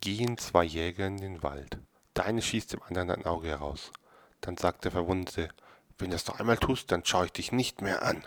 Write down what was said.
gehen zwei Jäger in den Wald. Der eine schießt dem anderen ein Auge heraus. Dann sagt der Verwundete, wenn du das noch einmal tust, dann schaue ich dich nicht mehr an.